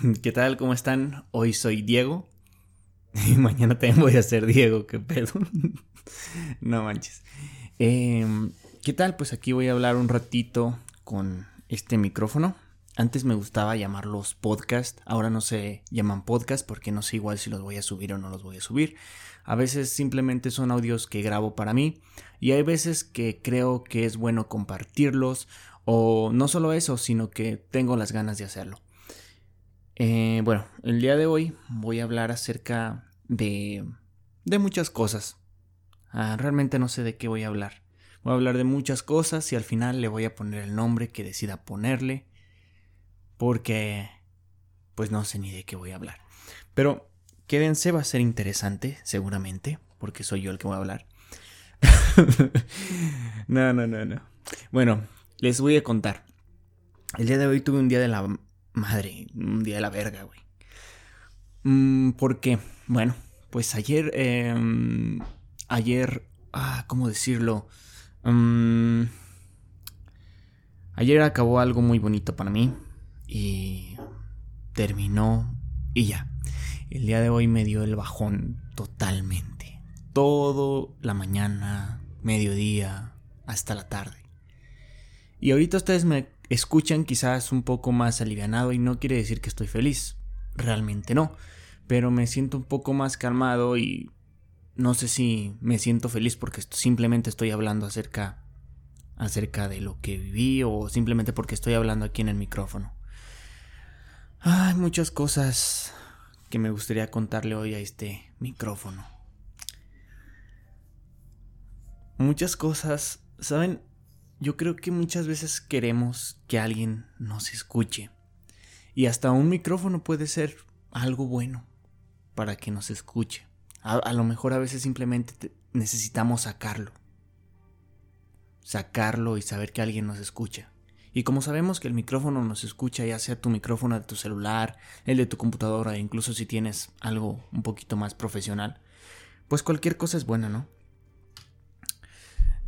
¿Qué tal? ¿Cómo están? Hoy soy Diego. Y mañana también voy a ser Diego, qué pedo. no manches. Em, ¿Qué tal? Pues aquí voy a hablar un ratito con este micrófono. Antes me gustaba llamarlos podcast, ahora no se llaman podcast porque no sé igual si los voy a subir o no los voy a subir. A veces simplemente son audios que grabo para mí y hay veces que creo que es bueno compartirlos o no solo eso, sino que tengo las ganas de hacerlo. Eh, bueno, el día de hoy voy a hablar acerca de, de muchas cosas. Ah, realmente no sé de qué voy a hablar. Voy a hablar de muchas cosas y al final le voy a poner el nombre que decida ponerle. Porque pues no sé ni de qué voy a hablar. Pero quédense, va a ser interesante, seguramente, porque soy yo el que voy a hablar. no, no, no, no. Bueno, les voy a contar. El día de hoy tuve un día de la madre, un día de la verga, güey. Mm, ¿Por qué? Bueno, pues ayer, eh, ayer, ah, ¿cómo decirlo? Um, ayer acabó algo muy bonito para mí y terminó y ya. El día de hoy me dio el bajón totalmente. Todo la mañana, mediodía, hasta la tarde. Y ahorita ustedes me escuchan quizás un poco más alivianado y no quiere decir que estoy feliz. Realmente no. Pero me siento un poco más calmado y no sé si me siento feliz porque simplemente estoy hablando acerca acerca de lo que viví o simplemente porque estoy hablando aquí en el micrófono. Hay muchas cosas que me gustaría contarle hoy a este micrófono. Muchas cosas, ¿saben? Yo creo que muchas veces queremos que alguien nos escuche. Y hasta un micrófono puede ser algo bueno para que nos escuche. A, lo mejor a veces simplemente necesitamos sacarlo. Sacarlo y saber que alguien nos escucha. Y como sabemos que el micrófono nos escucha, ya sea tu micrófono de tu celular, el de tu computadora, incluso si tienes algo un poquito más profesional, pues cualquier cosa es buena, ¿no?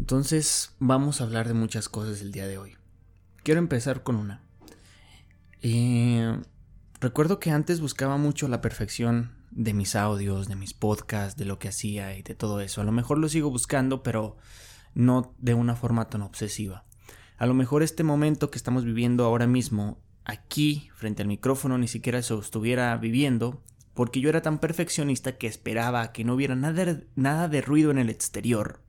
Entonces vamos a hablar de muchas cosas el día de hoy. Quiero empezar con una. Eh, recuerdo que antes buscaba mucho la perfección de mis audios, de mis podcasts, de lo que hacía y de todo eso. A lo mejor lo sigo buscando, pero no de una forma tan obsesiva. A lo mejor este momento que estamos viviendo ahora mismo, aquí, frente al micrófono, ni siquiera eso estuviera viviendo, porque yo era tan perfeccionista que esperaba que no hubiera nada, nada de ruido en el exterior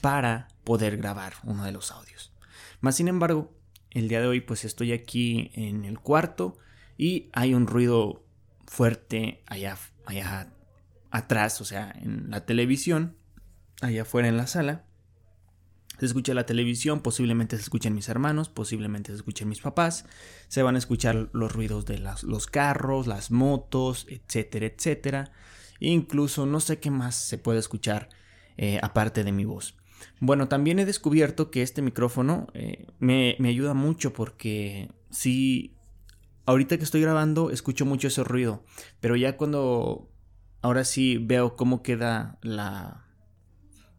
para poder grabar uno de los audios. Más sin embargo, el día de hoy pues estoy aquí en el cuarto y hay un ruido fuerte allá, allá atrás, o sea, en la televisión, allá afuera en la sala. Se escucha la televisión, posiblemente se escuchen mis hermanos, posiblemente se escuchen mis papás, se van a escuchar los ruidos de los carros, las motos, etcétera, etcétera. incluso no sé qué más se puede escuchar eh, aparte de mi voz. Bueno, también he descubierto que este micrófono eh, me, ayuda mucho porque si ahorita que estoy grabando escucho mucho ese ruido, pero ya cuando ahora sí veo cómo queda la...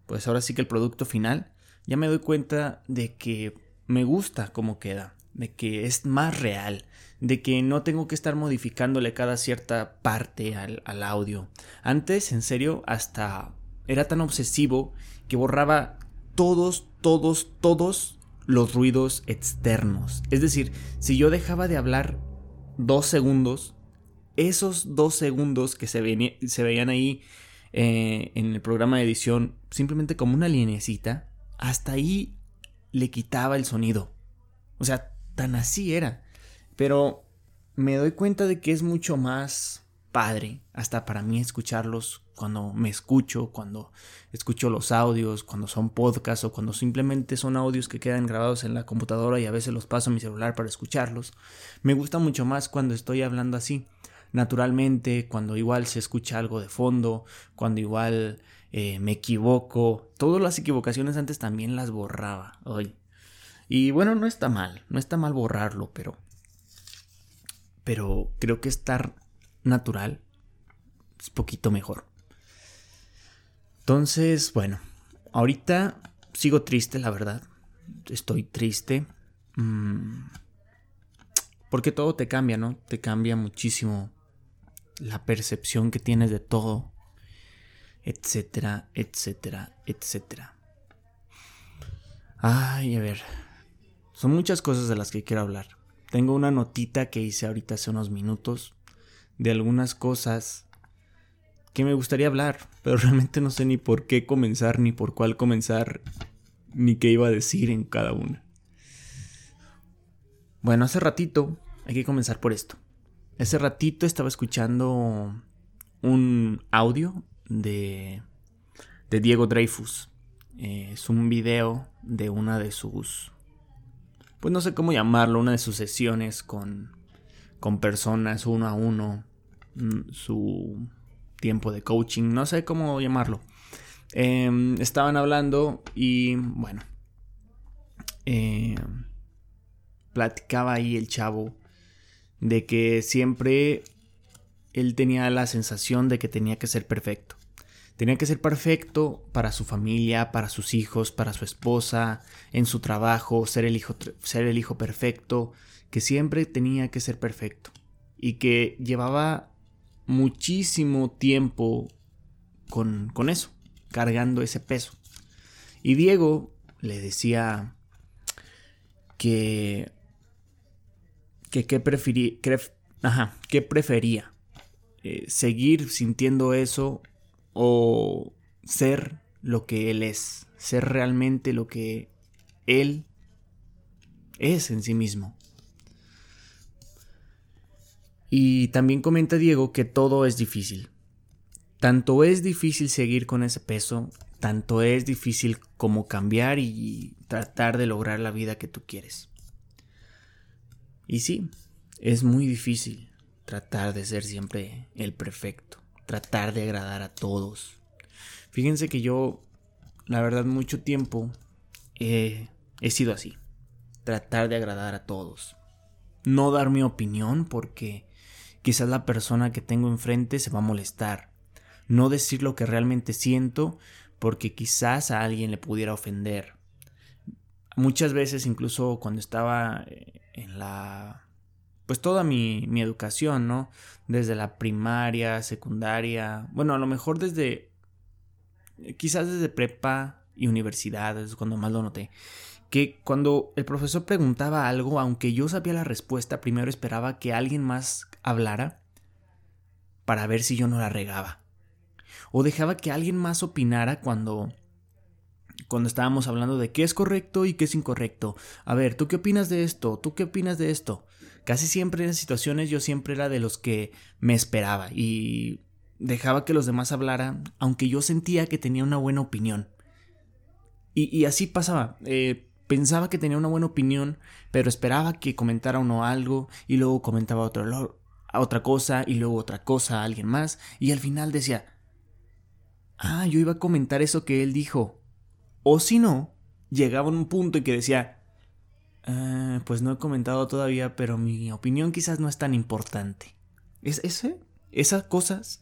Pues ahora sí que el producto final, ya me doy cuenta de que me gusta cómo queda, de que es más real, de que no tengo que estar modificándole cada cierta parte al, al audio. Antes, en serio, hasta era tan obsesivo que borraba todos, todos, todos los ruidos externos. Es decir, si yo dejaba de hablar dos segundos, esos dos segundos que se, veían ahí eh, en el programa de edición, simplemente como una linecita, hasta ahí le quitaba el sonido. O sea, tan así era. Pero me doy cuenta de que es mucho más padre, hasta para mí escucharlos cuando me escucho, cuando escucho los audios, cuando son podcasts o cuando simplemente son audios que quedan grabados en la computadora y a veces los paso a mi celular para escucharlos. Me gusta mucho más cuando estoy hablando así, naturalmente, cuando igual se escucha algo de fondo, cuando igual eh, me equivoco. Todas las equivocaciones antes también las borraba hoy. Y bueno, no está mal, no está mal borrarlo, pero... Pero creo que estar natural es poquito mejor. Entonces, bueno, ahorita sigo triste, la verdad. Estoy triste. Mm, Porque todo te cambia, ¿no? Te cambia muchísimo la percepción que tienes de todo, etcétera, etcétera, etcétera. Ay, a ver. Son muchas cosas de las que quiero hablar. Tengo una notita que hice ahorita hace unos minutos de algunas cosas que me gustaría hablar, pero realmente no sé ni por qué comenzar, ni por cuál comenzar, ni qué iba a decir en cada una. Bueno, hace ratito, hay que comenzar por esto. Hace ratito estaba escuchando un audio de, de Diego Dreyfus. Eh, es un video de una de sus, pues no sé cómo llamarlo, una de sus sesiones con, con personas uno a uno, mm, su tiempo de coaching, no sé cómo llamarlo. Em, estaban hablando y bueno, eh, platicaba ahí el chavo de que siempre él tenía la sensación de que tenía que ser perfecto. Tenía que ser perfecto para su familia, para sus hijos, para su esposa, en su trabajo, ser el hijo, ser el hijo perfecto, que siempre tenía que ser perfecto. Y que llevaba muchísimo tiempo con, con eso, cargando ese peso. Y Diego le decía que que qué prefería. Eh, seguir sintiendo eso o ser lo que él es, ser realmente lo que él es en sí mismo. Y también comenta Diego que todo es difícil. Tanto es difícil seguir con ese peso, tanto es difícil como cambiar y tratar de lograr la vida que tú quieres. Y sí, es muy difícil tratar de ser siempre el perfecto, tratar de agradar a todos. Fíjense que yo, la verdad, mucho tiempo he, sido así, tratar de agradar a todos. No dar mi opinión porque quizás la persona que tengo enfrente se va a molestar. No decir lo que realmente siento porque quizás a alguien le pudiera ofender. Muchas veces, incluso cuando estaba eh, en la pues toda mi, mi, educación, ¿no? Desde la primaria, secundaria, bueno, a lo mejor desde, quizás desde prepa y universidad, es cuando más lo noté, que cuando el profesor preguntaba algo, aunque yo sabía la respuesta, primero esperaba que alguien más hablara para ver si yo no la regaba. O dejaba que alguien más opinara cuando cuando estábamos hablando de qué es correcto y qué es incorrecto. A ver, ¿tú qué opinas de esto? ¿Tú qué opinas de esto? Casi siempre en situaciones yo siempre era de los que me esperaba y dejaba que los demás hablaran, aunque yo sentía que tenía una buena opinión. Y, así pasaba. Eh, pensaba que tenía una buena opinión, pero esperaba que comentara uno algo y luego comentaba otro, otra cosa y luego otra cosa a alguien más y al final decía, ah, yo iba a comentar eso que él dijo, o si no, llegaba a un punto en que decía, ah, pues no he comentado todavía, pero mi opinión quizás no es tan importante. ¿Es ese? Esas cosas,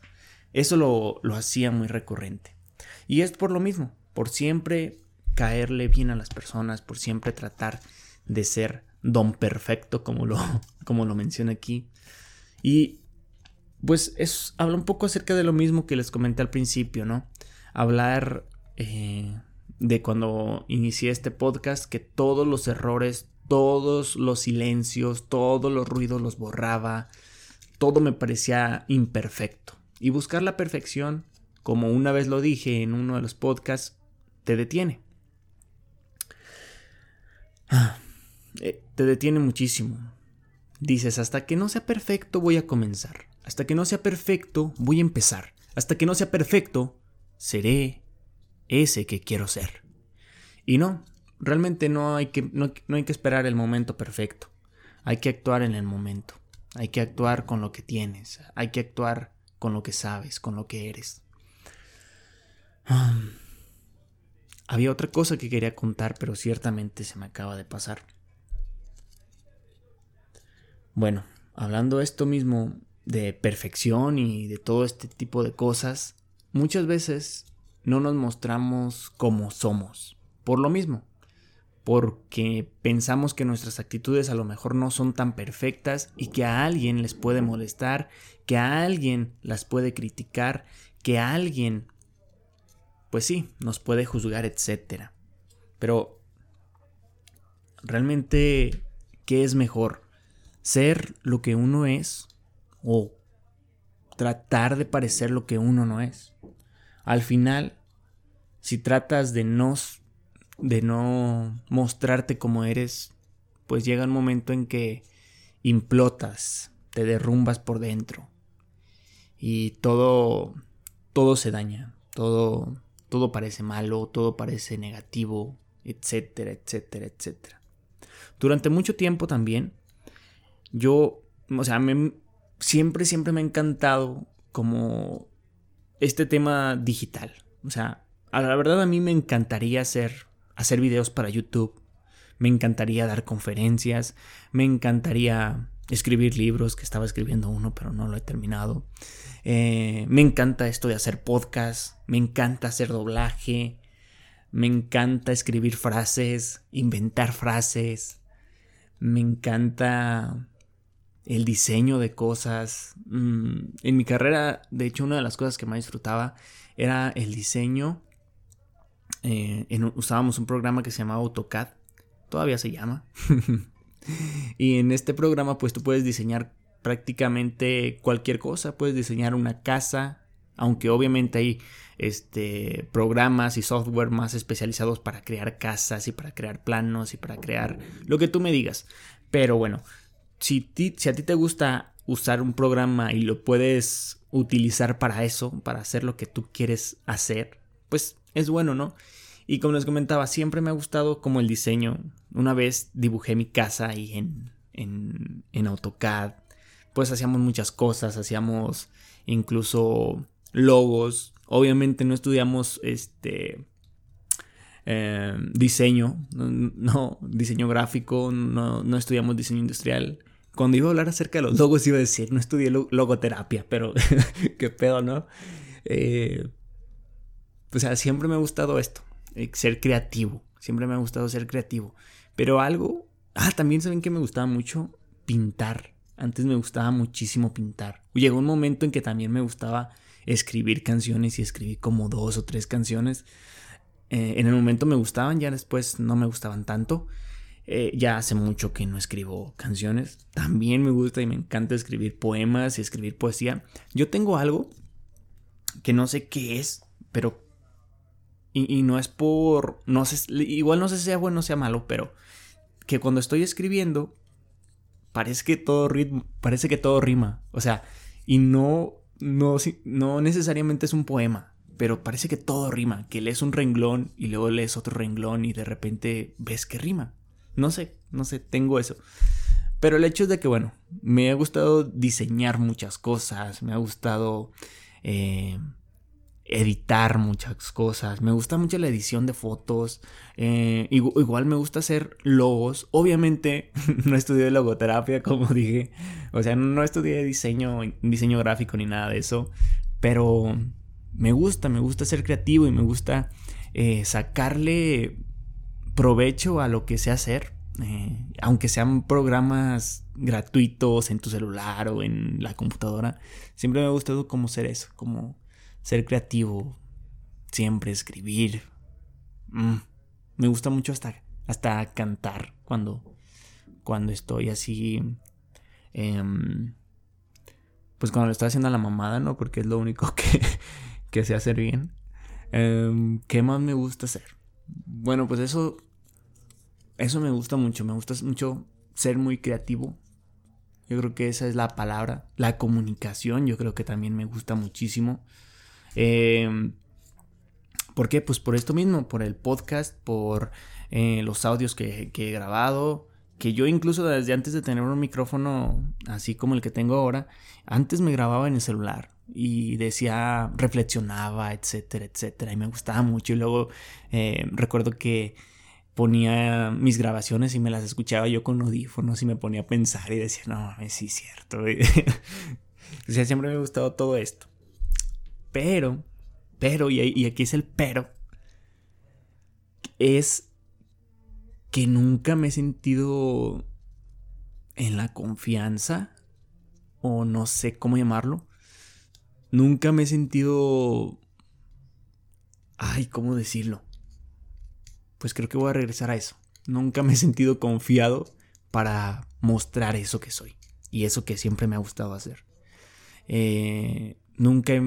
eso lo, lo hacía muy recurrente. Y es por lo mismo, por siempre caerle bien a las personas, por siempre tratar de ser don perfecto, como lo, como lo menciona aquí. Y pues es, habla un poco acerca de lo mismo que les comenté al principio, ¿no? Hablar eh, de cuando inicié este podcast que todos los errores, todos los silencios, todos los ruidos los borraba, todo me parecía imperfecto. Y buscar la perfección, como una vez lo dije en uno de los podcasts, te detiene. Ah, eh, te detiene muchísimo. Dices, hasta que no sea perfecto voy a comenzar. Hasta que no sea perfecto voy a empezar. Hasta que no sea perfecto seré ese que quiero ser. Y no, realmente no hay que, no, hay que esperar el momento perfecto. Hay que actuar en el momento. Hay que actuar con lo que tienes. Hay que actuar con lo que sabes, con lo que eres. había otra cosa que quería contar, pero ciertamente se me acaba de pasar. Bueno, hablando esto mismo de perfección y de todo este tipo de cosas, muchas veces no nos mostramos como somos. Por lo mismo. porque pensamos que nuestras actitudes a lo mejor no son tan perfectas y que a alguien les puede molestar, que a alguien las puede criticar, que a alguien, pues sí, nos puede juzgar, etc. Pero, realmente, ¿qué es mejor? ¿Ser lo que uno es o tratar de parecer lo que uno no es? Al final, si tratas de no de no mostrarte como eres, pues llega un momento en que implotas, te derrumbas por dentro y todo todo se daña, todo todo parece malo, todo parece negativo, etcétera, etcétera, etcétera. Durante mucho tiempo también yo, o sea, siempre siempre me ha encantado como este tema digital, o sea, a la verdad a mí me encantaría hacer hacer videos para YouTube, me encantaría dar conferencias, me encantaría escribir libros, que estaba escribiendo uno pero no lo he terminado. Eh, me encanta esto de hacer podcast, me encanta hacer doblaje, me encanta escribir frases, inventar frases, me encanta el diseño de cosas. Mm, en mi carrera, de hecho, una de las cosas que más disfrutaba era el diseño eh, usábamos un programa que se llamaba AutoCAD, todavía se llama. y en este programa pues tú puedes diseñar prácticamente cualquier cosa, puedes diseñar una casa, aunque obviamente hay este, programas y software más especializados para crear casas y para crear planos y para crear lo que tú me digas. Pero bueno, si, si a ti te gusta usar un programa y lo puedes utilizar para eso, para hacer lo que tú quieres hacer, pues es bueno, ¿no? Y como les comentaba, siempre me ha gustado como el diseño. Una vez dibujé mi casa ahí en, en, en AutoCAD. Pues hacíamos muchas cosas, hacíamos incluso logos. Obviamente no estudiamos este eh, diseño, no, diseño gráfico, no, no, estudiamos diseño industrial. Cuando iba a hablar acerca de los logos iba a decir, no estudié logoterapia, pero qué pedo, ¿no? Eh, o sea, siempre me ha gustado esto, eh, ser creativo. Siempre me ha gustado ser creativo. Pero algo, ah, también saben que me gustaba mucho pintar. Antes me gustaba muchísimo pintar. Llegó un momento en que también me gustaba escribir canciones y escribí como dos o tres canciones. Eh, en el momento me gustaban, ya después no me gustaban tanto. Eh, ya hace mucho que no escribo canciones. También me gusta y me encanta escribir poemas y escribir poesía. Yo tengo algo que no sé qué es, pero y, no es por. No sé, igual no sé si sea bueno o sea malo, pero. Que cuando estoy escribiendo. Parece que todo ritmo. Parece que todo rima. O sea. Y no. No, no necesariamente es un poema. Pero parece que todo rima. Que lees un renglón y luego lees otro renglón y de repente ves que rima. No sé, no sé, tengo eso. Pero el hecho es de que, bueno, me ha gustado diseñar muchas cosas. Me ha gustado. Eh, editar muchas cosas. Me gusta mucho la edición de fotos. Eh, igual me gusta hacer logos. Obviamente no estudié logoterapia, como dije. O sea, no estudié diseño, diseño gráfico ni nada de eso. Pero me gusta, me gusta ser creativo y me gusta eh, sacarle provecho a lo que sé hacer. Eh, aunque sean programas gratuitos en tu celular o en la computadora, siempre me ha gustado como ser eso, como ser creativo, siempre escribir. Mm, me gusta mucho hasta, hasta cantar cuando, cuando estoy así. Em, pues cuando lo estoy haciendo a la mamada, ¿no? Porque es lo único que, que sé hacer bien. Em, ¿Qué más me gusta hacer? Bueno, pues eso. Eso me gusta mucho. Me gusta mucho ser muy creativo. Yo creo que esa es la palabra. La comunicación, yo creo que también me gusta muchísimo. Eh, ¿Por qué? Pues por esto mismo, por el podcast, por eh, los audios que, he grabado, que yo incluso desde antes de tener un micrófono así como el que tengo ahora, antes me grababa en el celular y decía, reflexionaba, etcétera, etcétera, y me gustaba mucho y luego eh, recuerdo que ponía mis grabaciones y me las escuchaba yo con audífonos y me ponía a pensar y decía, no, sí es cierto. o sea, siempre me ha gustado todo esto. Pero, pero, y, aquí es el pero, es que nunca me he sentido en la confianza, o no sé cómo llamarlo. Nunca me he sentido... Ay, ¿cómo decirlo? Pues creo que voy a regresar a eso. Nunca me he sentido confiado para mostrar eso que soy y eso que siempre me ha gustado hacer. Eh, nunca, he,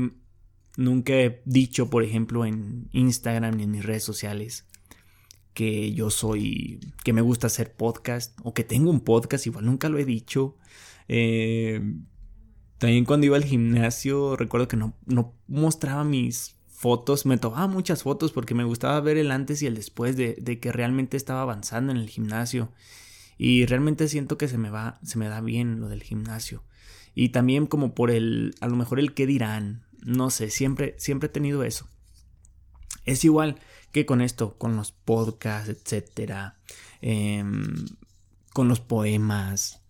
nunca he dicho, por ejemplo, en Instagram ni en mis redes sociales que yo soy, que me gusta hacer podcast o que tengo un podcast, igual nunca lo he dicho. Eh, también cuando iba al gimnasio, recuerdo que no, no mostraba mis fotos, me tomaba muchas fotos porque me gustaba ver el antes y el después de, de, que realmente estaba avanzando en el gimnasio. Y realmente siento que se me va, se me da bien lo del gimnasio. Y también como por el, a lo mejor el qué dirán, no sé, siempre, siempre he tenido eso. Es igual que con esto, con los podcasts, etcétera, em, con los poemas,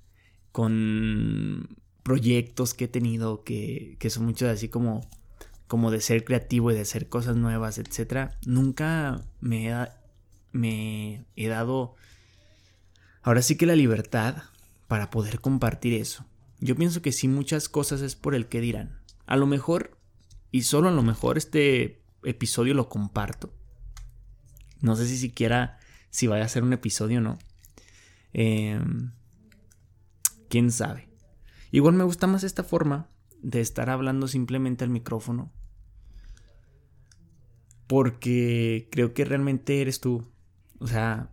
con proyectos que he tenido que, que son muchos así como, como de ser creativo y de hacer cosas nuevas, etcétera. Nunca me he, dado ahora sí que la libertad para poder compartir eso. Yo pienso que sí muchas cosas es por el que dirán. A lo mejor, y solo a lo mejor este episodio lo comparto. No sé si siquiera si vaya a ser un episodio o no. Em, Quién sabe. Igual me gusta más esta forma de estar hablando simplemente al micrófono. Porque creo que realmente eres tú. O sea,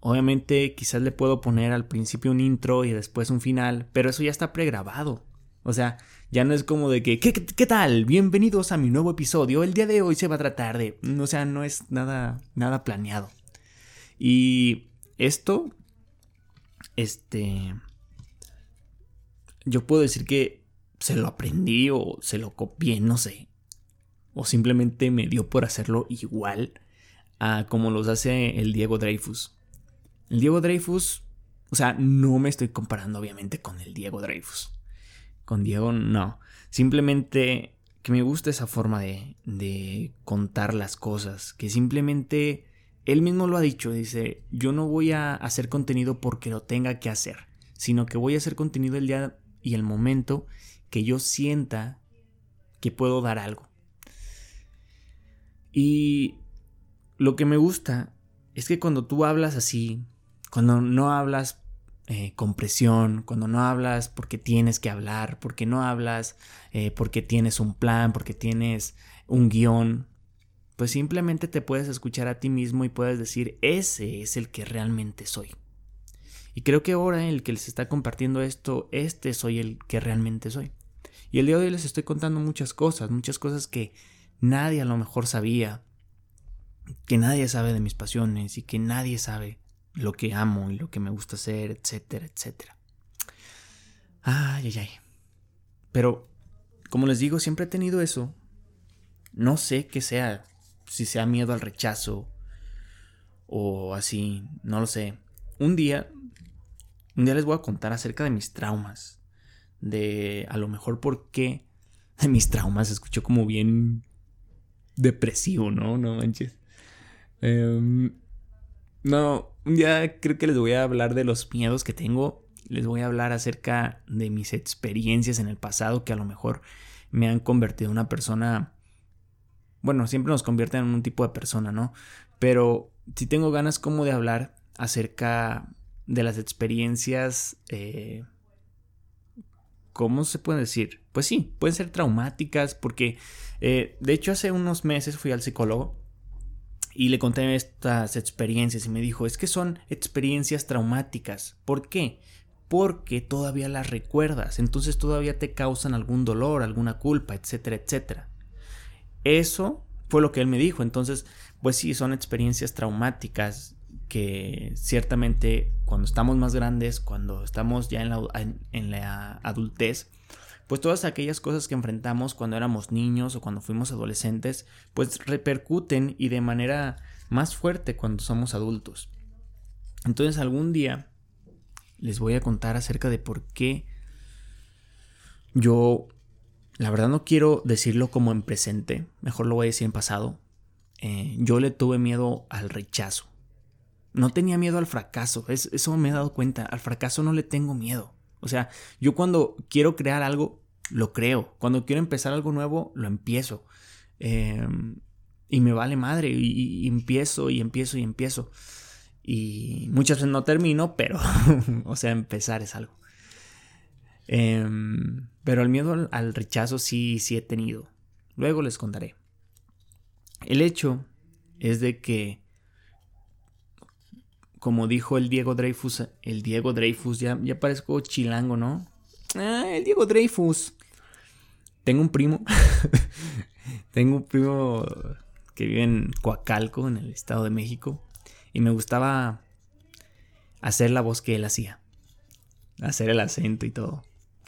obviamente quizás le puedo poner al principio un intro y después un final, pero eso ya está pregrabado. O sea, ya no es como de que, ¿qué, ¿qué, tal? Bienvenidos a mi nuevo episodio. El día de hoy se va a tratar de... O sea, no es nada, nada planeado. Y esto, este... Yo puedo decir que se lo aprendí o se lo copié, no sé. O simplemente me dio por hacerlo igual a como los hace el Diego Dreyfus. El Diego Dreyfus, o sea, no me estoy comparando obviamente con el Diego Dreyfus con Diego no. Simplemente que me gusta esa forma de, de contar las cosas. Que simplemente él mismo lo ha dicho. Dice, yo no voy a hacer contenido porque lo tenga que hacer. Sino que voy a hacer contenido el día y el momento que yo sienta que puedo dar algo. Y lo que me gusta es que cuando tú hablas así, cuando no hablas eh, con presión, cuando no hablas porque tienes que hablar, porque no hablas eh, porque tienes un plan, porque tienes un guion, pues simplemente te puedes escuchar a ti mismo y puedes decir, ese es el que realmente soy. Y creo que ahora el que les está compartiendo esto, este soy el que realmente soy. Y el día de hoy les estoy contando muchas cosas, muchas cosas que nadie a lo mejor sabía, que nadie sabe de mis pasiones y que nadie sabe lo que amo y lo que me gusta hacer, etcétera, etcétera. Ay, ay, ay. Pero, como les digo, siempre he tenido eso. No sé qué sea, si sea miedo al rechazo o así, no lo sé. Un día, un día les voy a contar acerca de mis traumas. De a lo mejor por qué de mis traumas. Escuchó como bien depresivo, ¿no? No manches. Eh, no, día creo que les voy a hablar de los miedos que tengo. Les voy a hablar acerca de mis experiencias en el pasado que a lo mejor me han convertido en una persona. Bueno, siempre nos convierten en un tipo de persona, ¿no? Pero si tengo ganas como de hablar acerca de las experiencias. Eh, ¿Cómo se puede decir? Pues sí, pueden ser traumáticas porque eh, de hecho hace unos meses fui al psicólogo y le conté estas experiencias y me dijo, es que son experiencias traumáticas. ¿Por qué? Porque todavía las recuerdas, entonces todavía te causan algún dolor, alguna culpa, etcétera, etcétera. Eso fue lo que él me dijo, entonces, pues sí, son experiencias traumáticas que ciertamente cuando estamos más grandes, cuando estamos ya en la, en la adultez, pues todas aquellas cosas que enfrentamos cuando éramos niños o cuando fuimos adolescentes, pues repercuten y de manera más fuerte cuando somos adultos. Entonces algún día les voy a contar acerca de por qué yo, la verdad no quiero decirlo como en presente, mejor lo voy a decir en pasado. Eh, yo le tuve miedo al rechazo. No tenía miedo al fracaso, eso me he dado cuenta, al fracaso no le tengo miedo. O sea, yo cuando quiero crear algo, lo creo. Cuando quiero empezar algo nuevo, lo empiezo. Em, y me vale madre, y, empiezo y empiezo y empiezo. Y muchas veces no termino, pero, o sea, empezar es algo. Em, pero el miedo al, rechazo sí, sí he tenido. Luego les contaré. El hecho es de que, como dijo el Diego Dreyfus, el Diego Dreyfus, ya, ya parezco chilango, ¿no? Ah, el Diego Dreyfus. Tengo un primo. Tengo un primo que vive en Coacalco, en el Estado de México. Y me gustaba hacer la voz que él hacía. Hacer el acento y todo.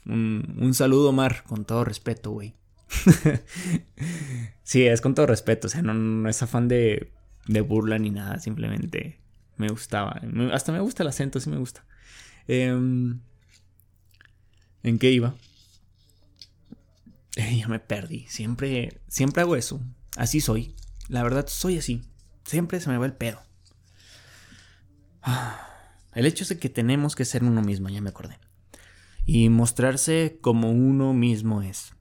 Un, saludo, Mar, con todo respeto, güey. sí, es con todo respeto. O sea, no, es afán de, de, burla ni nada. Simplemente me gustaba. hasta me gusta el acento, sí me gusta. Em, ¿En qué iba? ya me perdí. Siempre, siempre hago eso. Así soy. La verdad, soy así. Siempre se me va el pedo. El hecho es de que tenemos que ser uno mismo, ya me acordé. Y mostrarse como uno mismo es.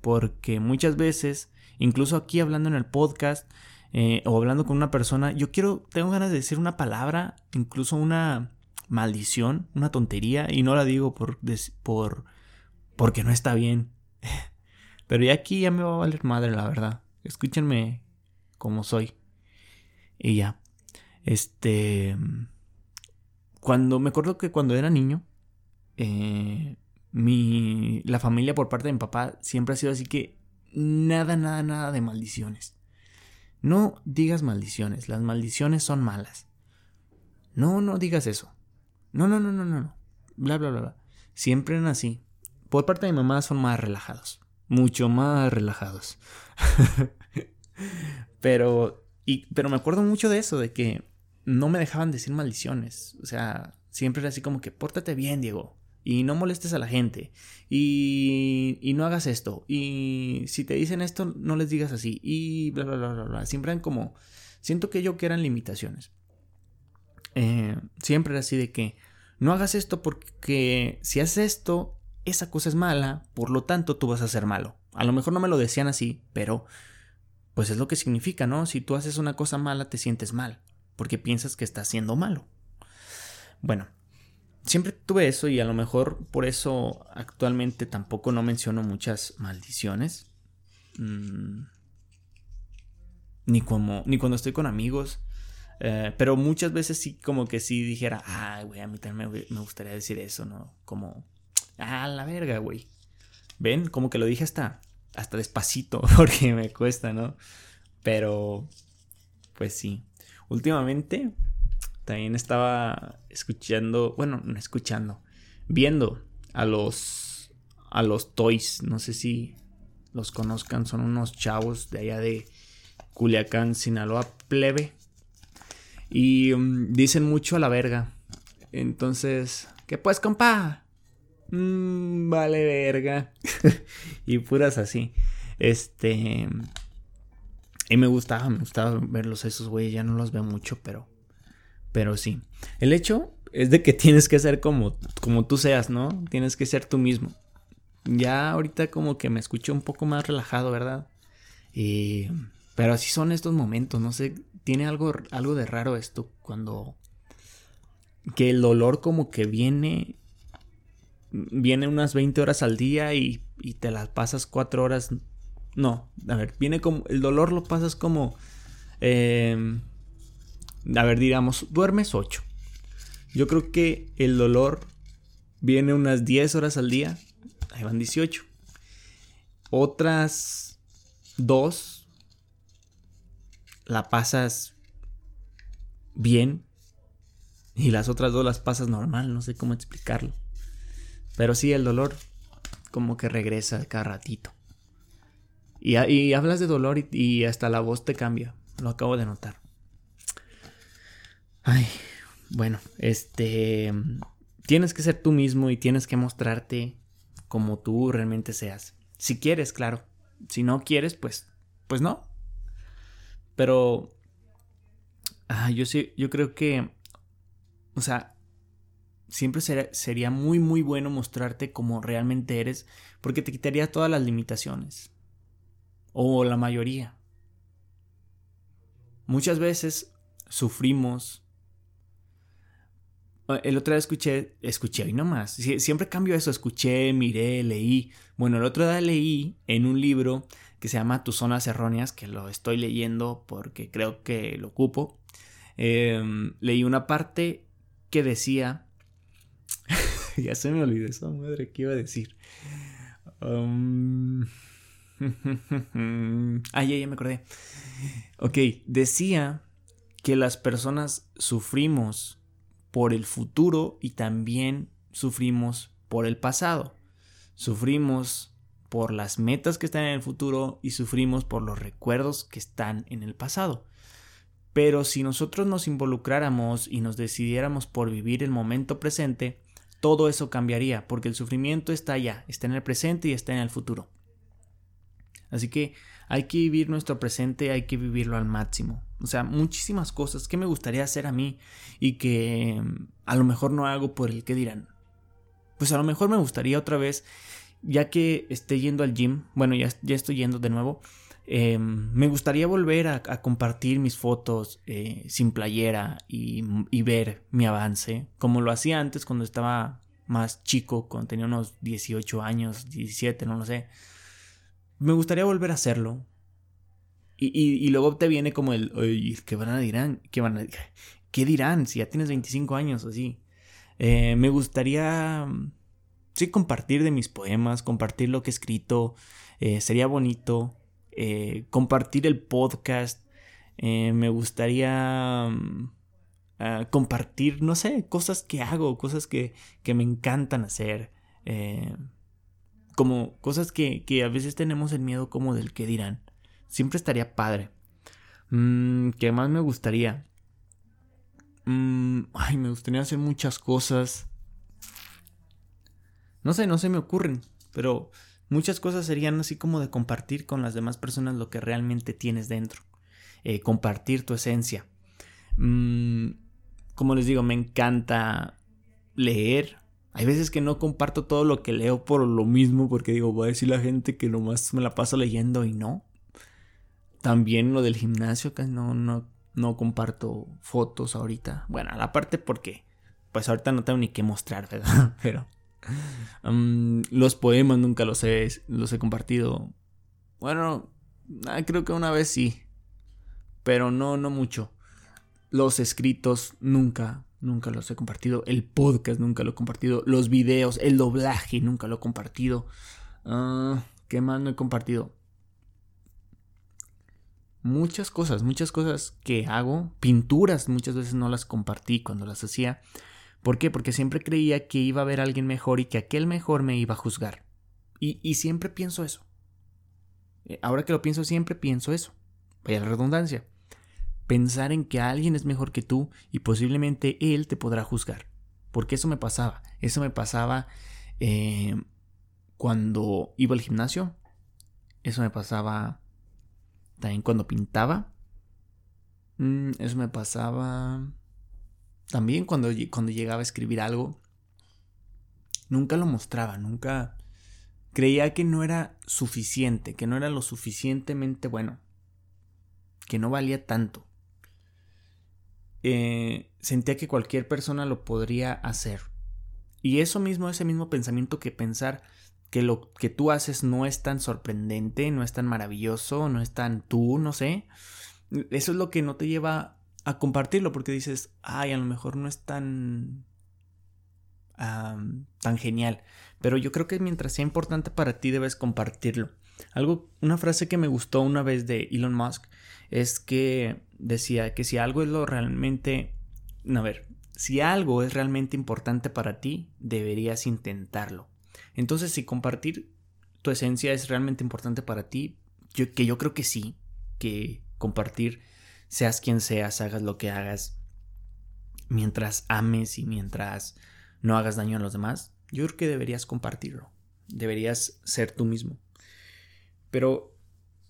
Porque muchas veces, incluso aquí hablando en el podcast eh, o hablando con una persona, yo quiero, tengo ganas de decir una palabra, incluso una maldición, una tontería, y no la digo por, por porque no está bien. Pero ya aquí ya me va a valer madre, la verdad. Escúchenme como soy. Y ya. Este. Cuando me acuerdo que cuando era niño, eh, mi, la familia por parte de mi papá siempre ha sido así que nada, nada, nada de maldiciones. No digas maldiciones, las maldiciones son malas. No, no digas eso. No, no, no, no, no. Bla, bla, bla, bla. Siempre eran así. Por parte de mi mamá son más relajados. Mucho más relajados. pero, y, pero me acuerdo mucho de eso, de que no me dejaban decir maldiciones. O sea, siempre era así como que pórtate bien, Diego. Y no molestes a la gente. Y, y no hagas esto. Y si te dicen esto, no les digas así. Y bla, bla, bla, bla, bla. Siempre eran como... Siento que yo que eran limitaciones. Eh, siempre era así de que no hagas esto porque si haces esto esa cosa es mala, por lo tanto tú vas a ser malo. A lo mejor no me lo decían así, pero pues es lo que significa, ¿no? Si tú haces una cosa mala, te sientes mal, porque piensas que estás siendo malo. Bueno, siempre tuve eso y a lo mejor por eso actualmente tampoco no menciono muchas maldiciones. Mm, ni, como, ni cuando estoy con amigos. Eh, pero muchas veces sí como que sí dijera, ay, güey, a mí también me, gustaría decir eso, ¿no? Como Ah, la verga, güey. ¿Ven? Como que lo dije hasta, hasta despacito, porque me cuesta, ¿no? Pero, pues sí. Últimamente también estaba escuchando, bueno, no escuchando, viendo a los, a los Toys. No sé si los conozcan, son unos chavos de allá de Culiacán, Sinaloa, plebe. Y mm, dicen mucho a la verga. Entonces, ¿qué pues, compa? Mmm, vale verga. y puras así. Este... Y me gustaba, me gustaba verlos esos güeyes, ya no los veo mucho, pero... Pero sí. El hecho es de que tienes que ser como, como tú seas, ¿no? Tienes que ser tú mismo. Ya ahorita como que me escucho un poco más relajado, ¿verdad? Y... Pero así son estos momentos, no sé, tiene algo, algo de raro esto cuando... Que el dolor como que viene viene unas 20 horas al día y, te las pasas 4 horas. No, a ver, viene como. El dolor lo pasas como. Em, a ver, digamos, duermes 8. Yo creo que el dolor viene unas 10 horas al día. Ahí van 18. Otras 2 la pasas bien. Y las otras dos las pasas normal. No sé cómo explicarlo. Pero sí, el dolor como que regresa cada ratito. Y, hablas de dolor y, hasta la voz te cambia. Lo acabo de notar. Ay, bueno, este... Tienes que ser tú mismo y tienes que mostrarte como tú realmente seas. Si quieres, claro. Si no quieres, pues, pues no. Pero Ah, yo sí, yo creo que, o sea, siempre sería muy, muy bueno mostrarte como realmente eres, porque te quitaría todas las limitaciones. O la mayoría. Muchas veces sufrimos. Ah, el otro día escuché, escuché y no más. Siempre cambio eso, escuché, miré, leí. Bueno, el otro día leí en un libro que se llama Tus zonas erróneas, que lo estoy leyendo porque creo que lo ocupo. Em, leí una parte que decía. ya se me olvidó esa madre que iba a decir. Um, ah, ya, ya me acordé. Ok, decía que las personas sufrimos por el futuro y también sufrimos por el pasado. Sufrimos por las metas que están en el futuro y sufrimos por los recuerdos que están en el pasado. Pero si nosotros nos involucráramos y nos decidiéramos por vivir el momento presente, todo eso cambiaría, porque el sufrimiento está allá, está en el presente y está en el futuro. Así que hay que vivir nuestro presente, hay que vivirlo al máximo. O sea, muchísimas cosas que me gustaría hacer a mí y que mm, a lo mejor no hago por el que dirán. Pues a lo mejor me gustaría otra vez, ya que esté yendo al gym, bueno, ya, estoy yendo de nuevo, em, me gustaría volver a, compartir mis fotos eh, sin playera y, y, ver mi avance, como lo hacía antes cuando estaba más chico, cuando tenía unos 18 años, 17, no lo sé me gustaría volver a hacerlo. Y, luego te viene como el, ¿qué van a dirán? ¿Qué, van a, ¿Qué dirán si ya tienes 25 años así? Eh, me gustaría, sí, compartir de mis poemas, compartir lo que he escrito. Eh, sería bonito. Eh, compartir el podcast. me gustaría mm, ah, compartir, no sé, cosas que hago, cosas que, que me encantan hacer como cosas que, a veces tenemos el miedo como del que dirán. Siempre estaría padre. Mm, ¿Qué más me gustaría? Mm, ay, me gustaría hacer muchas cosas. No sé, no se me ocurren, pero muchas cosas serían así como de compartir con las demás personas lo que realmente tienes dentro. Eh, compartir tu esencia. Mm, como les digo, me encanta leer, hay veces que no comparto todo lo que leo por lo mismo, porque digo, va a decir la gente que nomás me la paso leyendo y no. También lo del gimnasio, que no, no, no comparto fotos ahorita. Bueno, a la parte porque, pues ahorita no tengo ni que mostrar, ¿verdad? Pero um, los poemas nunca los he, los he compartido. Bueno, ah, creo que una vez sí, pero no, no mucho. Los escritos nunca, nunca los he compartido. El podcast nunca lo he compartido. Los videos, el doblaje nunca lo he compartido. Ah, ¿Qué más no he compartido? Muchas cosas, muchas cosas que hago. Pinturas muchas veces no las compartí cuando las hacía. ¿Por qué? Porque siempre creía que iba a haber alguien mejor y que aquel mejor me iba a juzgar. Y, y siempre pienso eso. Eh, ahora que lo pienso, siempre pienso eso. Vaya la redundancia pensar en que alguien es mejor que tú y posiblemente él te podrá juzgar. Porque eso me pasaba. Eso me pasaba eh, cuando iba al gimnasio. Eso me pasaba también cuando pintaba. Mm, eso me pasaba también cuando, cuando llegaba a escribir algo. Nunca lo mostraba, nunca creía que no era suficiente, que no era lo suficientemente bueno, que no valía tanto. Eh, sentía que cualquier persona lo podría hacer. Y eso mismo, ese mismo pensamiento que pensar que lo que tú haces no es tan sorprendente, no es tan maravilloso, no es tan tú, no sé. Eso es lo que no te lleva a compartirlo porque dices, ay, a lo mejor no es tan tan genial. Pero yo creo que mientras sea importante para ti debes compartirlo. Algo, una frase que me gustó una vez de Elon Musk es que decía que si algo es lo realmente, a ver, si algo es realmente importante para ti, deberías intentarlo. Entonces, si compartir tu esencia es realmente importante para ti, yo, que yo creo que sí, que compartir, seas quien seas, hagas lo que hagas, mientras ames y mientras no hagas daño a los demás, yo creo que deberías compartirlo. Deberías ser tú mismo. Pero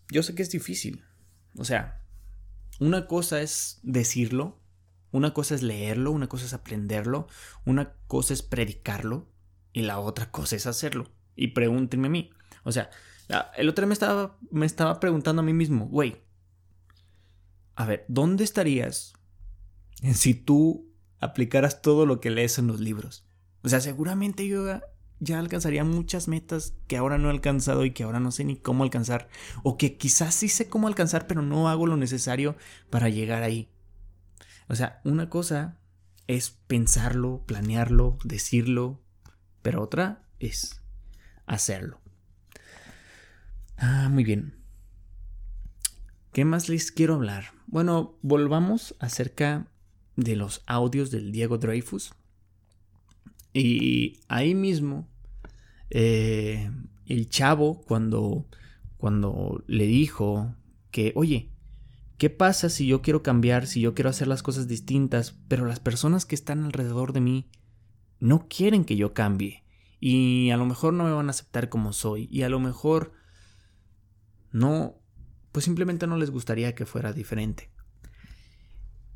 yo sé que es difícil. O sea, una cosa es decirlo, una cosa es leerlo, una cosa es aprenderlo, una cosa es predicarlo y la otra cosa es hacerlo. Y pregúntenme a mí. O sea, el otro día me estaba, me estaba preguntando a mí mismo, güey, a ver, ¿dónde estarías si tú aplicaras todo lo que lees en los libros? O sea, seguramente yo ya alcanzaría muchas metas que ahora no he alcanzado y que ahora no sé ni cómo alcanzar. O que quizás sí sé cómo alcanzar, pero no hago lo necesario para llegar ahí. O sea, una cosa es pensarlo, planearlo, decirlo, pero otra es hacerlo. Ah, muy bien. ¿Qué más les quiero hablar? Bueno, volvamos acerca de los audios del Diego Dreyfus. Y ahí mismo, eh, el chavo, cuando, cuando le dijo que, oye, ¿Qué pasa si yo quiero cambiar, si yo quiero hacer las cosas distintas, pero las personas que están alrededor de mí no quieren que yo cambie? Y a lo mejor no me van a aceptar como soy. Y a lo mejor no, pues simplemente no les gustaría que fuera diferente.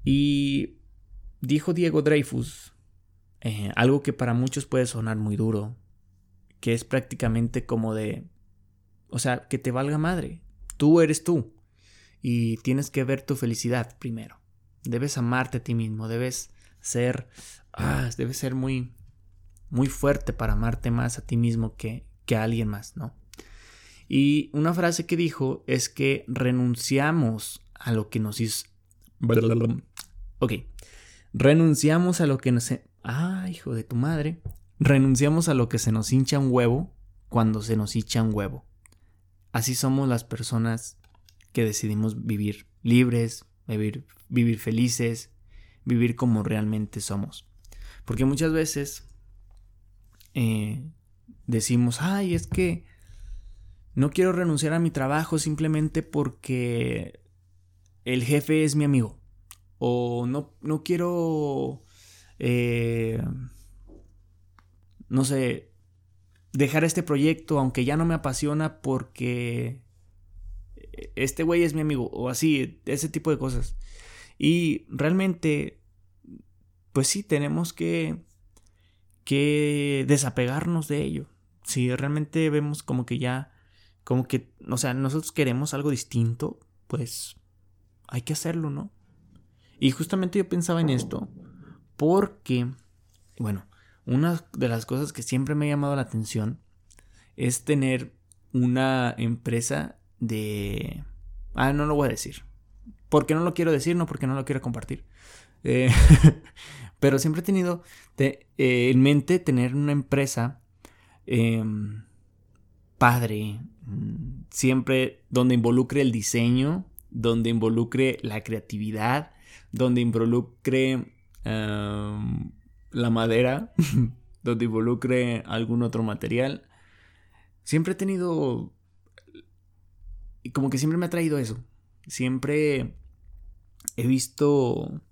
Y dijo Diego Dreyfus eh, algo que para muchos puede sonar muy duro, que es prácticamente como de, o sea, que te valga madre. Tú eres tú y tienes que ver tu felicidad primero. Debes amarte a ti mismo, debes ser, ah, debes ser muy, muy fuerte para amarte más a ti mismo que, que a alguien más, ¿no? Y una frase que dijo es que renunciamos a lo que nos hizo... Ok, renunciamos a lo que nos... Ah, hijo de tu madre. Renunciamos a lo que se nos hincha un huevo cuando se nos hincha un huevo. Así somos las personas que decidimos vivir libres, vivir, vivir felices, vivir como realmente somos. Porque muchas veces eh, decimos, ay, es que no quiero renunciar a mi trabajo simplemente porque el jefe es mi amigo. O no, no quiero, eh, no sé, dejar este proyecto aunque ya no me apasiona porque este güey es mi amigo, o así, ese tipo de cosas. Y realmente, pues sí, tenemos que, que desapegarnos de ello. Si realmente vemos como que ya, como que, o sea, nosotros queremos algo distinto, pues hay que hacerlo, ¿no? Y justamente yo pensaba en esto porque, bueno, una de las cosas que siempre me ha llamado la atención es tener una empresa de... Ah, no lo voy a decir. Porque no lo quiero decir, no porque no lo quiero compartir. Eh, pero siempre he tenido eh, en mente tener una empresa em, padre, mm, siempre donde involucre el diseño, donde involucre la creatividad, donde involucre em, la madera, donde involucre algún otro material. Siempre he tenido y como que siempre me ha traído eso. Siempre he visto.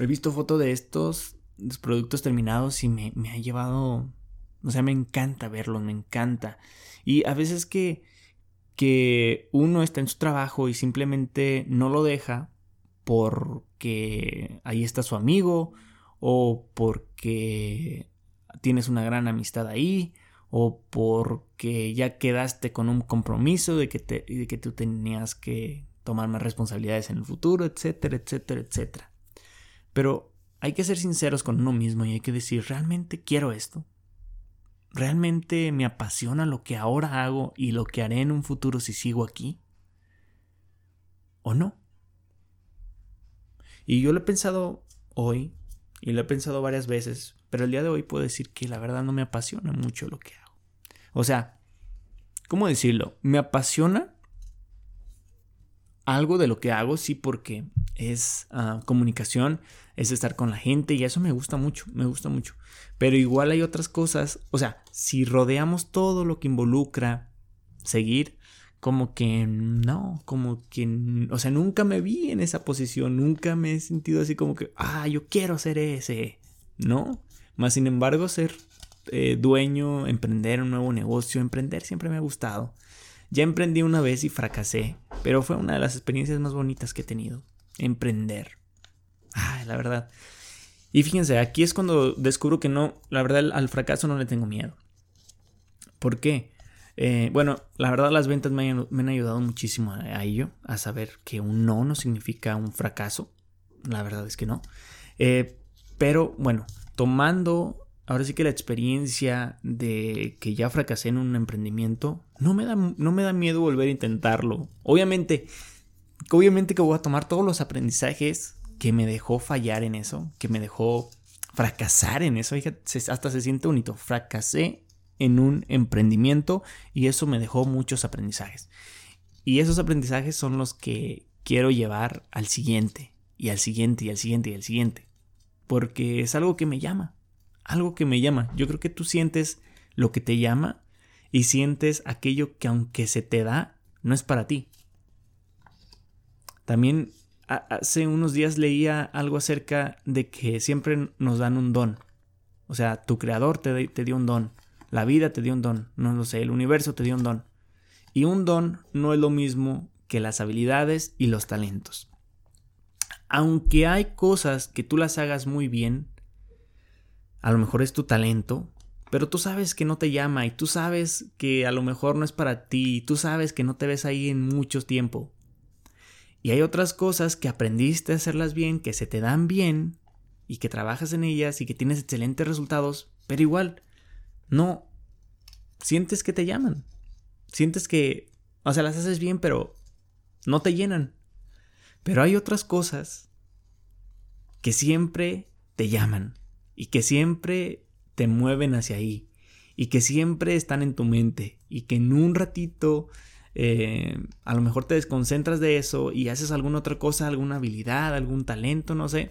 He visto fotos de estos productos terminados y me, me ha llevado. O sea, me encanta verlos, me encanta. Y a veces que, que uno está en su trabajo y simplemente no lo deja porque ahí está su amigo o porque tienes una gran amistad ahí o porque ya quedaste con un compromiso de que, te, de que tú tenías que tomar más responsabilidades en el futuro, etcétera, etcétera, etcétera. Pero hay que ser sinceros con uno mismo y hay que decir, ¿realmente quiero esto? ¿Realmente me apasiona lo que ahora hago y lo que haré en un futuro si sigo aquí? ¿O no? Y yo lo he pensado hoy y lo he pensado varias veces, pero el día de hoy puedo decir que la verdad no me apasiona mucho lo que hago. O sea, ¿cómo decirlo? Me apasiona algo de lo que hago, sí, porque es ah, comunicación, es estar con la gente y eso me gusta mucho, me gusta mucho. Pero igual hay otras cosas, o sea, si rodeamos todo lo que involucra seguir, como que no, como que, o sea, nunca me vi en esa posición, nunca me he sentido así como que, ah, yo quiero ser ese, ¿no? Más sin embargo, ser eh, dueño, emprender un nuevo negocio, emprender siempre me ha gustado. Ya emprendí una vez y fracasé pero fue una de las experiencias más bonitas que he tenido. Emprender. La verdad. Y fíjense, aquí es cuando descubro que no, la verdad al fracaso no le tengo miedo. ¿Por qué? Eh, bueno, la verdad las ventas me han, ayudado muchísimo a, ello, a saber que un no no significa un fracaso. La verdad es que no. Eh, pero bueno, tomando ahora sí que la experiencia de que ya fracasé en un emprendimiento, no me da, no me da miedo volver a intentarlo. Obviamente, obviamente que voy a tomar todos los aprendizajes que me dejó fallar en eso, que me dejó fracasar en eso. hasta se siente bonito. Fracasé en un emprendimiento y eso me dejó muchos aprendizajes. Y esos aprendizajes son los que quiero llevar al siguiente y al siguiente y al siguiente y al siguiente. Porque es algo que me llama. Algo que me llama. Yo creo que tú sientes lo que te llama y sientes aquello que aunque se te da, no es para ti. También hace unos días leía algo acerca de que siempre nos dan un don. O sea, tu creador te, te, dio un don. La vida te dio un don. No lo sé, el universo te dio un don. Y un don no es lo mismo que las habilidades y los talentos. Aunque hay cosas que tú las hagas muy bien, a lo mejor es tu talento, pero tú sabes que no te llama y tú sabes que a lo mejor no es para ti, y tú sabes que no te ves ahí en mucho tiempo. Y hay otras cosas que aprendiste a hacerlas bien, que se te dan bien y que trabajas en ellas y que tienes excelentes resultados, pero igual no sientes que te llaman. Sientes que, o sea, las haces bien, pero no te llenan. Pero hay otras cosas que siempre te llaman y que siempre te mueven hacia ahí y que siempre están en tu mente y que en un ratito eh, a lo mejor te desconcentras de eso y haces alguna otra cosa, alguna habilidad, algún talento, no sé.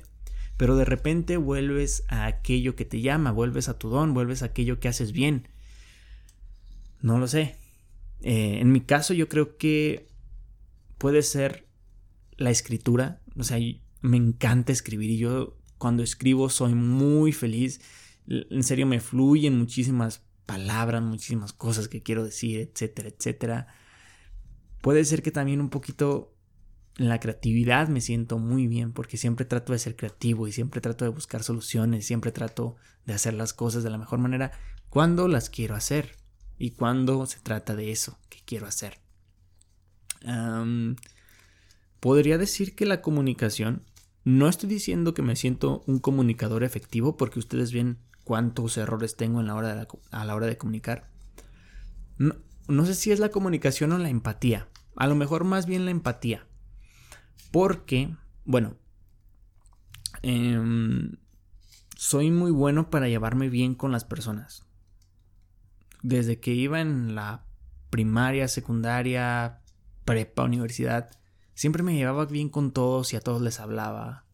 Pero de repente vuelves a aquello que te llama, vuelves a tu don, vuelves a aquello que haces bien. No lo sé. Eh, en mi caso yo creo que puede ser la escritura. O sea, me encanta escribir y yo cuando escribo soy muy feliz. En serio me fluyen muchísimas palabras, muchísimas cosas que quiero decir, etcétera, etcétera. Puede ser que también un poquito en la creatividad me siento muy bien porque siempre trato de ser creativo y siempre trato de buscar soluciones, siempre trato de hacer las cosas de la mejor manera cuando las quiero hacer y cuando se trata de eso que quiero hacer. podría decir que la comunicación, no estoy diciendo que me siento un comunicador efectivo porque ustedes ven cuántos errores tengo en la hora a la hora de comunicar. No, no sé si es la comunicación o la empatía. A lo mejor más bien la empatía. Porque, bueno, em, soy muy bueno para llevarme bien con las personas. Desde que iba en la primaria, secundaria, prepa, universidad, siempre me llevaba bien con todos y a todos les hablaba.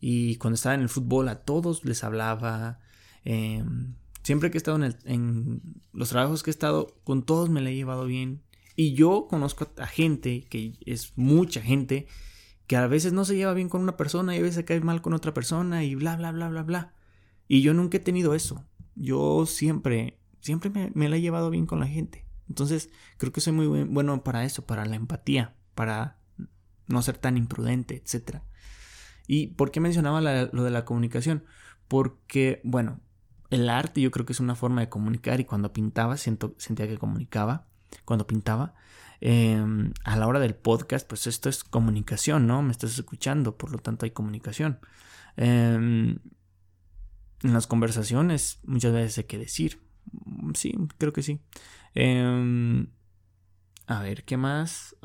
Y cuando estaba en el fútbol a todos les hablaba. Eh, Siempre que he estado en, los trabajos que he estado, con todos me la he llevado bien. Y yo conozco a gente, que es mucha gente, que a veces no se lleva bien con una persona y a veces cae mal con otra persona y bla, bla, bla, bla, bla. Y yo nunca he tenido eso. Yo siempre, siempre me, me la he llevado bien con la gente. Entonces, creo que soy muy bueno para eso, para la empatía, para no ser tan imprudente, etc. ¿Y por qué mencionaba lo de la comunicación? Porque, bueno, el arte yo creo que es una forma de comunicar y cuando pintaba siento, sentía que comunicaba, cuando pintaba. Em, a la hora del podcast, pues esto es comunicación, ¿no? Me estás escuchando, por lo tanto hay comunicación. Em, en las conversaciones muchas veces hay que decir. Sí, creo que sí. Em, a ver, ¿qué más?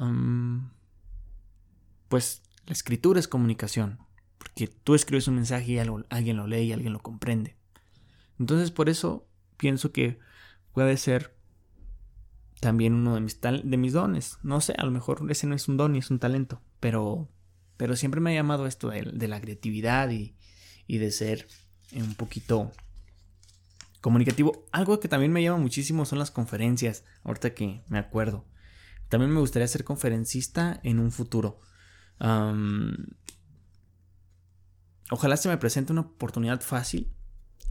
pues la escritura es comunicación. Porque tú escribes un mensaje y alguien lo lee y alguien lo comprende. Entonces por eso pienso que puede ser también uno de mis, de mis dones. No sé, a lo mejor ese no es un don y es un talento, pero, pero siempre me ha llamado esto de, la creatividad y, y, de ser un poquito comunicativo. Algo que también me llama muchísimo son las conferencias, ahorita que me acuerdo. También me gustaría ser conferencista en un futuro. ojalá se me presente una oportunidad fácil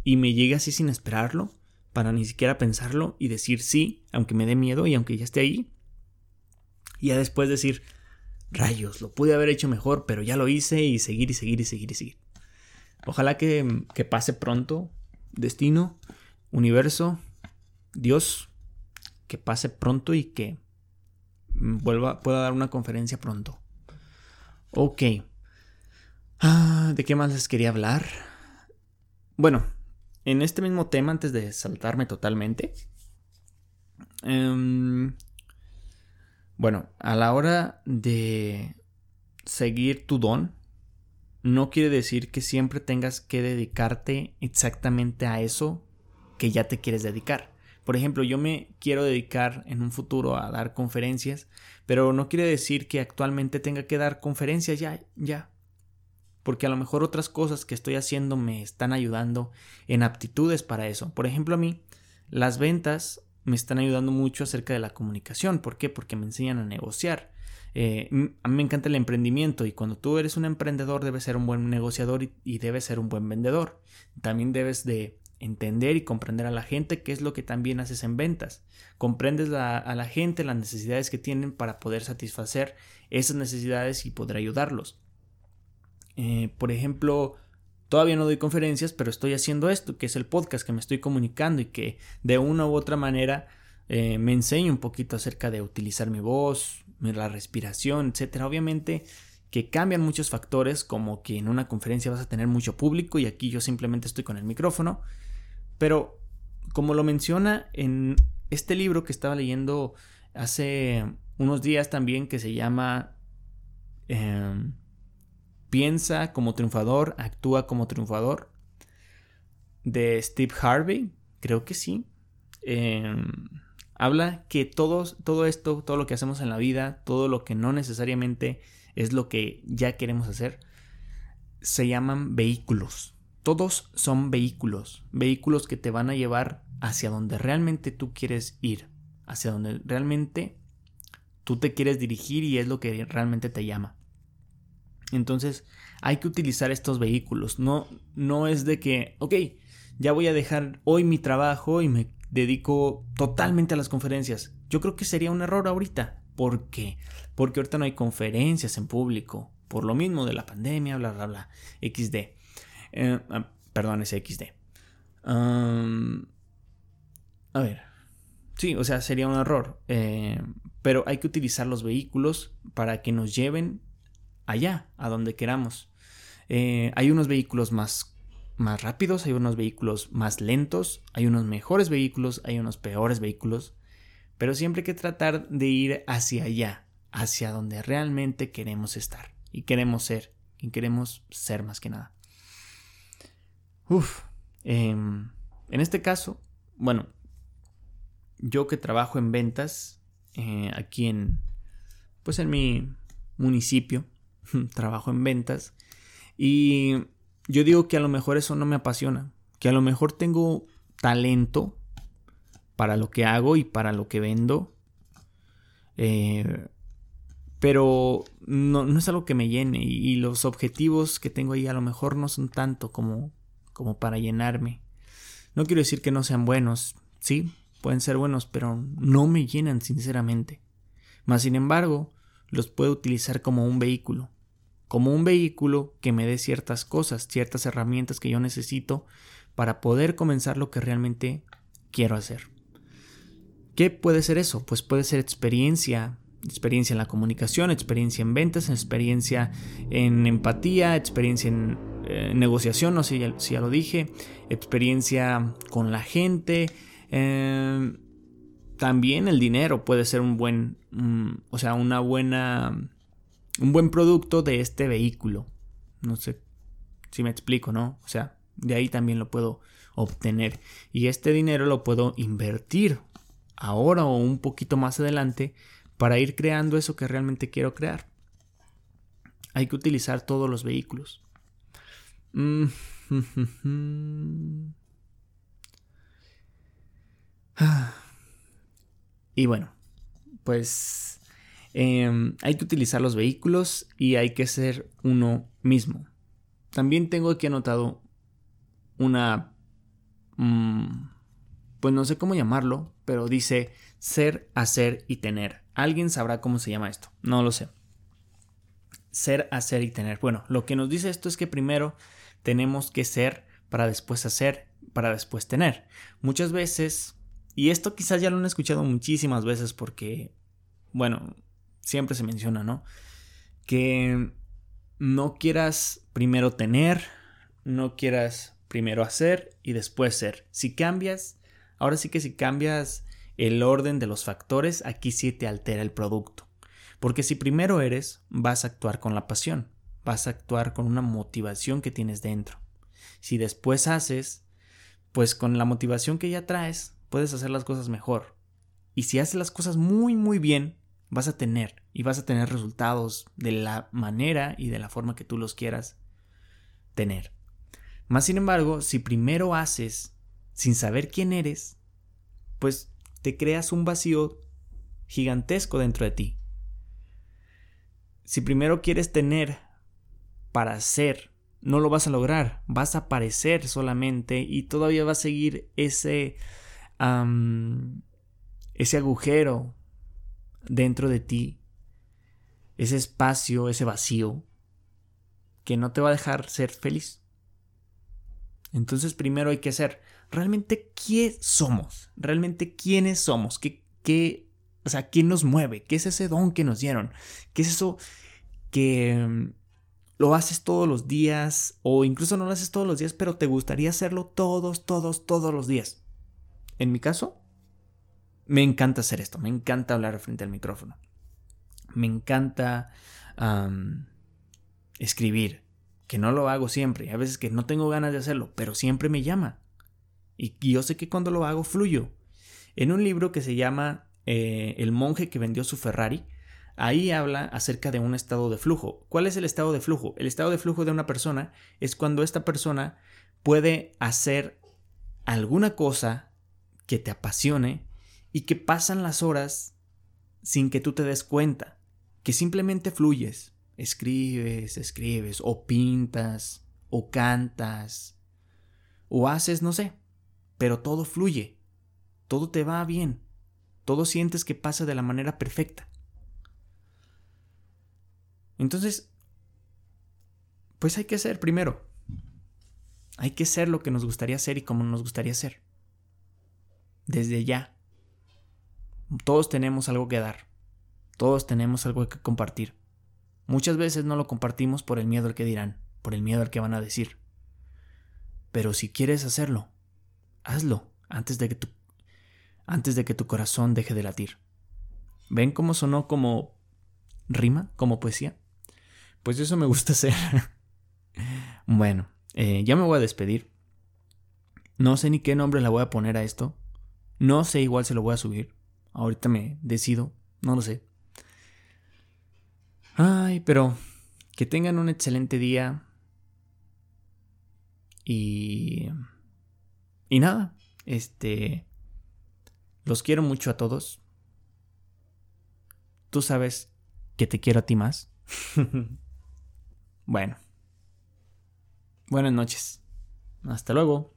y me llegue así sin esperarlo, para ni siquiera pensarlo y decir sí, aunque me dé miedo y aunque ya esté ahí. Y ya después decir, rayos, lo pude haber hecho mejor, pero ya lo hice y seguir y seguir y seguir y seguir. Ojalá que, que pase pronto, destino, universo, Dios, que pase pronto y que vuelva, pueda dar una conferencia pronto. Ok. Ah, ¿De qué más les quería hablar? Bueno, en este mismo tema, antes de saltarme totalmente, em, bueno, a la hora de seguir tu don, no quiere decir que siempre tengas que dedicarte exactamente a eso que ya te quieres dedicar. Por ejemplo, yo me quiero dedicar en un futuro a dar conferencias, pero no quiere decir que actualmente tenga que dar conferencias ya, ya porque a lo mejor otras cosas que estoy haciendo me están ayudando en aptitudes para eso. Por ejemplo, a mí, las ventas me están ayudando mucho acerca de la comunicación. ¿Por qué? Porque me enseñan a negociar. Eh, a mí me encanta el emprendimiento y cuando tú eres un emprendedor debes ser un buen negociador y, debes ser un buen vendedor. También debes de entender y comprender a la gente qué es lo que también haces en ventas. Comprendes a la gente las necesidades que tienen para poder satisfacer esas necesidades y poder ayudarlos. Eh, por ejemplo, todavía no doy conferencias, pero estoy haciendo esto, que es el podcast, que me estoy comunicando y que de una u otra manera eh, me enseño un poquito acerca de utilizar mi voz, la respiración, etcétera. Obviamente que cambian muchos factores, como que en una conferencia vas a tener mucho público y aquí yo simplemente estoy con el micrófono, pero como lo menciona en este libro que estaba leyendo hace unos días también, que se llama em, Piensa como triunfador, actúa como triunfador. De Steve Harvey, creo que sí. Em, habla que todo, todo esto, todo lo que hacemos en la vida, todo lo que no necesariamente es lo que ya queremos hacer, se llaman vehículos. Todos son vehículos, vehículos que te van a llevar hacia donde realmente tú quieres ir, hacia donde realmente tú te quieres dirigir y es lo que realmente te llama. Entonces hay que utilizar estos vehículos. No, no es de que, ok, ya voy a dejar hoy mi trabajo y me dedico totalmente a las conferencias. Yo creo que sería un error ahorita. ¿Por qué? Porque ahorita no hay conferencias en público. Por lo mismo de la pandemia, bla, bla, bla. XD. Eh, ah, perdón, ese XD. a ver. Sí, o sea, sería un error. Eh, pero hay que utilizar los vehículos para que nos lleven allá, a donde queramos. Eh, hay unos vehículos más, más rápidos, hay unos vehículos más lentos, hay unos mejores vehículos, hay unos peores vehículos, pero siempre hay que tratar de ir hacia allá, hacia donde realmente queremos estar y queremos ser, y queremos ser más que nada. Uf, em, en este caso, bueno, yo que trabajo en ventas eh, aquí en, pues en mi municipio, trabajo en ventas. Y yo digo que a lo mejor eso no me apasiona, que a lo mejor tengo talento para lo que hago y para lo que vendo. Eh, pero no, es algo que me llene y, los objetivos que tengo ahí a lo mejor no son tanto como, como para llenarme. No quiero decir que no sean buenos, sí, pueden ser buenos, pero no me llenan sinceramente. Mas sin embargo, los puedo utilizar como un vehículo como un vehículo que me dé ciertas cosas, ciertas herramientas que yo necesito para poder comenzar lo que realmente quiero hacer. ¿Qué puede ser eso? Pues puede ser experiencia, experiencia en la comunicación, experiencia en ventas, experiencia en empatía, experiencia en eh, negociación, no sé si ya, lo dije, experiencia con la gente. Eh, también el dinero puede ser un buen, o sea, una buena un buen producto de este vehículo. No sé si me explico, ¿no? O sea, de ahí también lo puedo obtener. Y este dinero lo puedo invertir ahora o un poquito más adelante para ir creando eso que realmente quiero crear. Hay que utilizar todos los vehículos. Mm, y bueno, pues Em, hay que utilizar los vehículos y hay que ser uno mismo. También tengo aquí anotado una... Mm, pues no sé cómo llamarlo, pero dice ser, hacer y tener. Alguien sabrá cómo se llama esto, no lo sé. ser, hacer y tener. Bueno, lo que nos dice esto es que primero tenemos que ser para después hacer, para después tener. Muchas veces, y esto quizás ya lo han escuchado muchísimas veces porque, bueno, siempre se menciona, ¿no? Que no quieras primero tener, no quieras primero hacer y después ser. Si cambias, ahora sí que si cambias el orden de los factores, aquí sí te altera el producto. Porque si primero eres, vas a actuar con la pasión, vas a actuar con una motivación que tienes dentro. Si después haces, pues con la motivación que ya traes, puedes hacer las cosas mejor. Y si haces las cosas muy, muy bien, vas a tener y vas a tener resultados de la manera y de la forma que tú los quieras tener. Más sin embargo, si primero haces sin saber quién eres, pues te creas un vacío gigantesco dentro de ti. Si primero quieres tener para ser, no lo vas a lograr, vas a parecer solamente y todavía va a seguir ese, ese agujero dentro de ti, ese espacio, ese vacío, que no te va a dejar ser feliz. Entonces primero hay que ser realmente quién somos, realmente quiénes somos, qué, qué, o sea, quién nos mueve, qué es ese don que nos dieron, qué es eso que mm, lo haces todos los días o incluso no lo haces todos los días, pero te gustaría hacerlo todos, todos, todos los días. En mi caso, me encanta hacer esto, me encanta hablar frente al micrófono. Me encanta escribir, que no lo hago siempre, a veces que no tengo ganas de hacerlo, pero siempre me llama. Y, yo sé que cuando lo hago fluyo. En un libro que se llama eh, El monje que vendió su Ferrari, ahí habla acerca de un estado de flujo. ¿Cuál es el estado de flujo? El estado de flujo de una persona es cuando esta persona puede hacer alguna cosa que te apasione y que pasan las horas sin que tú te des cuenta, que simplemente fluyes, escribes, escribes, o pintas, o cantas, o haces, no sé, pero todo fluye, todo te va bien, todo sientes que pasa de la manera perfecta. Entonces, pues hay que ser primero. Hay que ser lo que nos gustaría ser y como nos gustaría ser. Desde ya. Todos tenemos algo que dar. Todos tenemos algo que compartir. Muchas veces no lo compartimos por el miedo al que dirán, por el miedo al que van a decir. Pero si quieres hacerlo, hazlo antes de que tu, antes de que tu corazón deje de latir. ¿Ven cómo sonó como rima, como poesía? Pues eso me gusta hacer. bueno, eh, ya me voy a despedir. No sé ni qué nombre le voy a poner a esto. No sé, igual se lo voy a subir. Ahorita me decido, no lo sé. Ay, pero que tengan un excelente día. Y... Y nada, este... Los quiero mucho a todos. Tú sabes que te quiero a ti más. bueno. Buenas noches. Hasta luego.